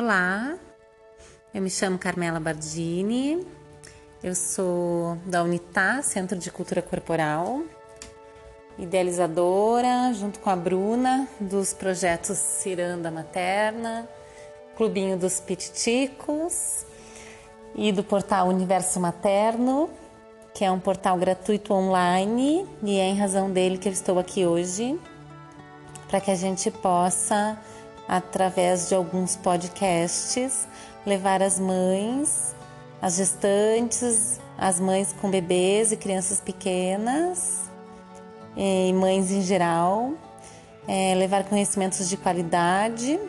Olá, eu me chamo Carmela Bardini, eu sou da Unitá, Centro de Cultura Corporal, idealizadora, junto com a Bruna, dos projetos Ciranda Materna, Clubinho dos Pititicos e do portal Universo Materno, que é um portal gratuito online e é em razão dele que eu estou aqui hoje, para que a gente possa através de alguns podcasts, levar as mães, as gestantes, as mães com bebês e crianças pequenas, e mães em geral, é, levar conhecimentos de qualidade,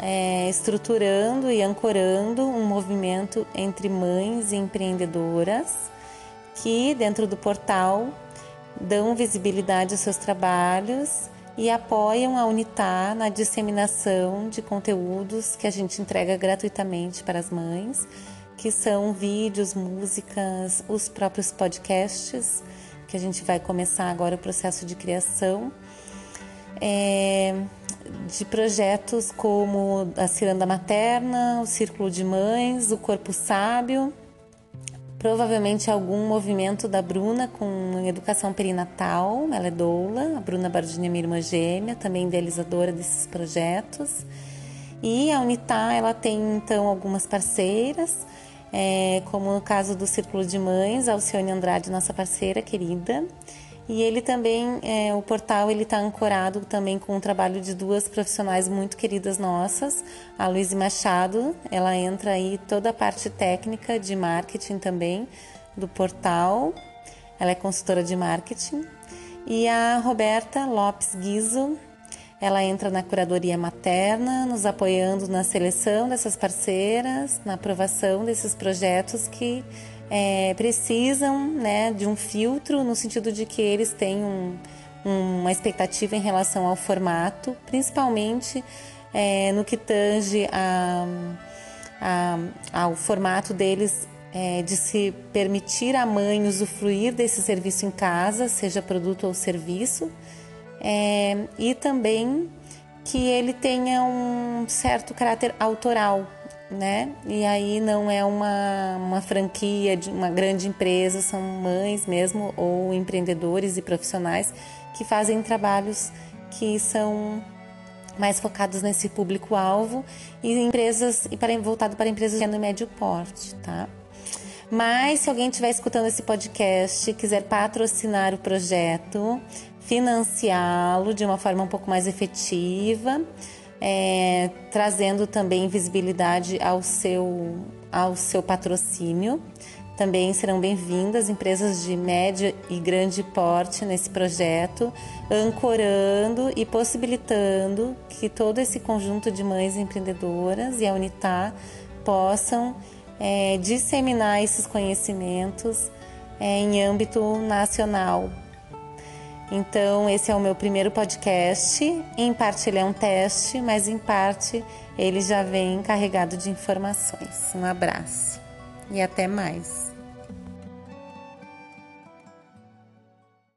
é, estruturando e ancorando um movimento entre mães e empreendedoras que, dentro do portal, dão visibilidade aos seus trabalhos e apoiam a Unitar na disseminação de conteúdos que a gente entrega gratuitamente para as mães, que são vídeos, músicas, os próprios podcasts, que a gente vai começar agora o processo de criação. É, de projetos como a Ciranda Materna, o Círculo de Mães, o Corpo Sábio, provavelmente algum movimento da Bruna com educação perinatal, ela é doula, a Bruna Bardini é minha irmã gêmea, também idealizadora desses projetos. E a Unitá, ela tem então algumas parceiras, é, como no caso do Círculo de Mães, a Alcione Andrade, nossa parceira querida, e ele também, é, o portal, ele está ancorado também com o trabalho de duas profissionais muito queridas nossas, a Luísa Machado, ela entra aí toda a parte técnica de marketing também do portal, ela é consultora de marketing, e a Roberta Lopes Guizo, ela entra na curadoria materna, nos apoiando na seleção dessas parceiras, na aprovação desses projetos que é, precisam né, de um filtro no sentido de que eles têm um, uma expectativa em relação ao formato, principalmente é, no que tange a, a, ao formato deles é, de se permitir à mãe usufruir desse serviço em casa, seja produto ou serviço, é, e também que ele tenha um certo caráter autoral, né? E aí não é uma, uma franquia de uma grande empresa, são mães mesmo ou empreendedores e profissionais que fazem trabalhos que são mais focados nesse público-alvo e empresas e para voltado para empresas de médio porte, tá? Mas se alguém estiver escutando esse podcast, quiser patrocinar o projeto, financiá-lo de uma forma um pouco mais efetiva, é, trazendo também visibilidade ao seu, ao seu patrocínio. Também serão bem-vindas empresas de médio e grande porte nesse projeto, ancorando e possibilitando que todo esse conjunto de mães empreendedoras e a Unitar possam é, disseminar esses conhecimentos é, em âmbito nacional, então, esse é o meu primeiro podcast. Em parte ele é um teste, mas em parte ele já vem carregado de informações. Um abraço e até mais.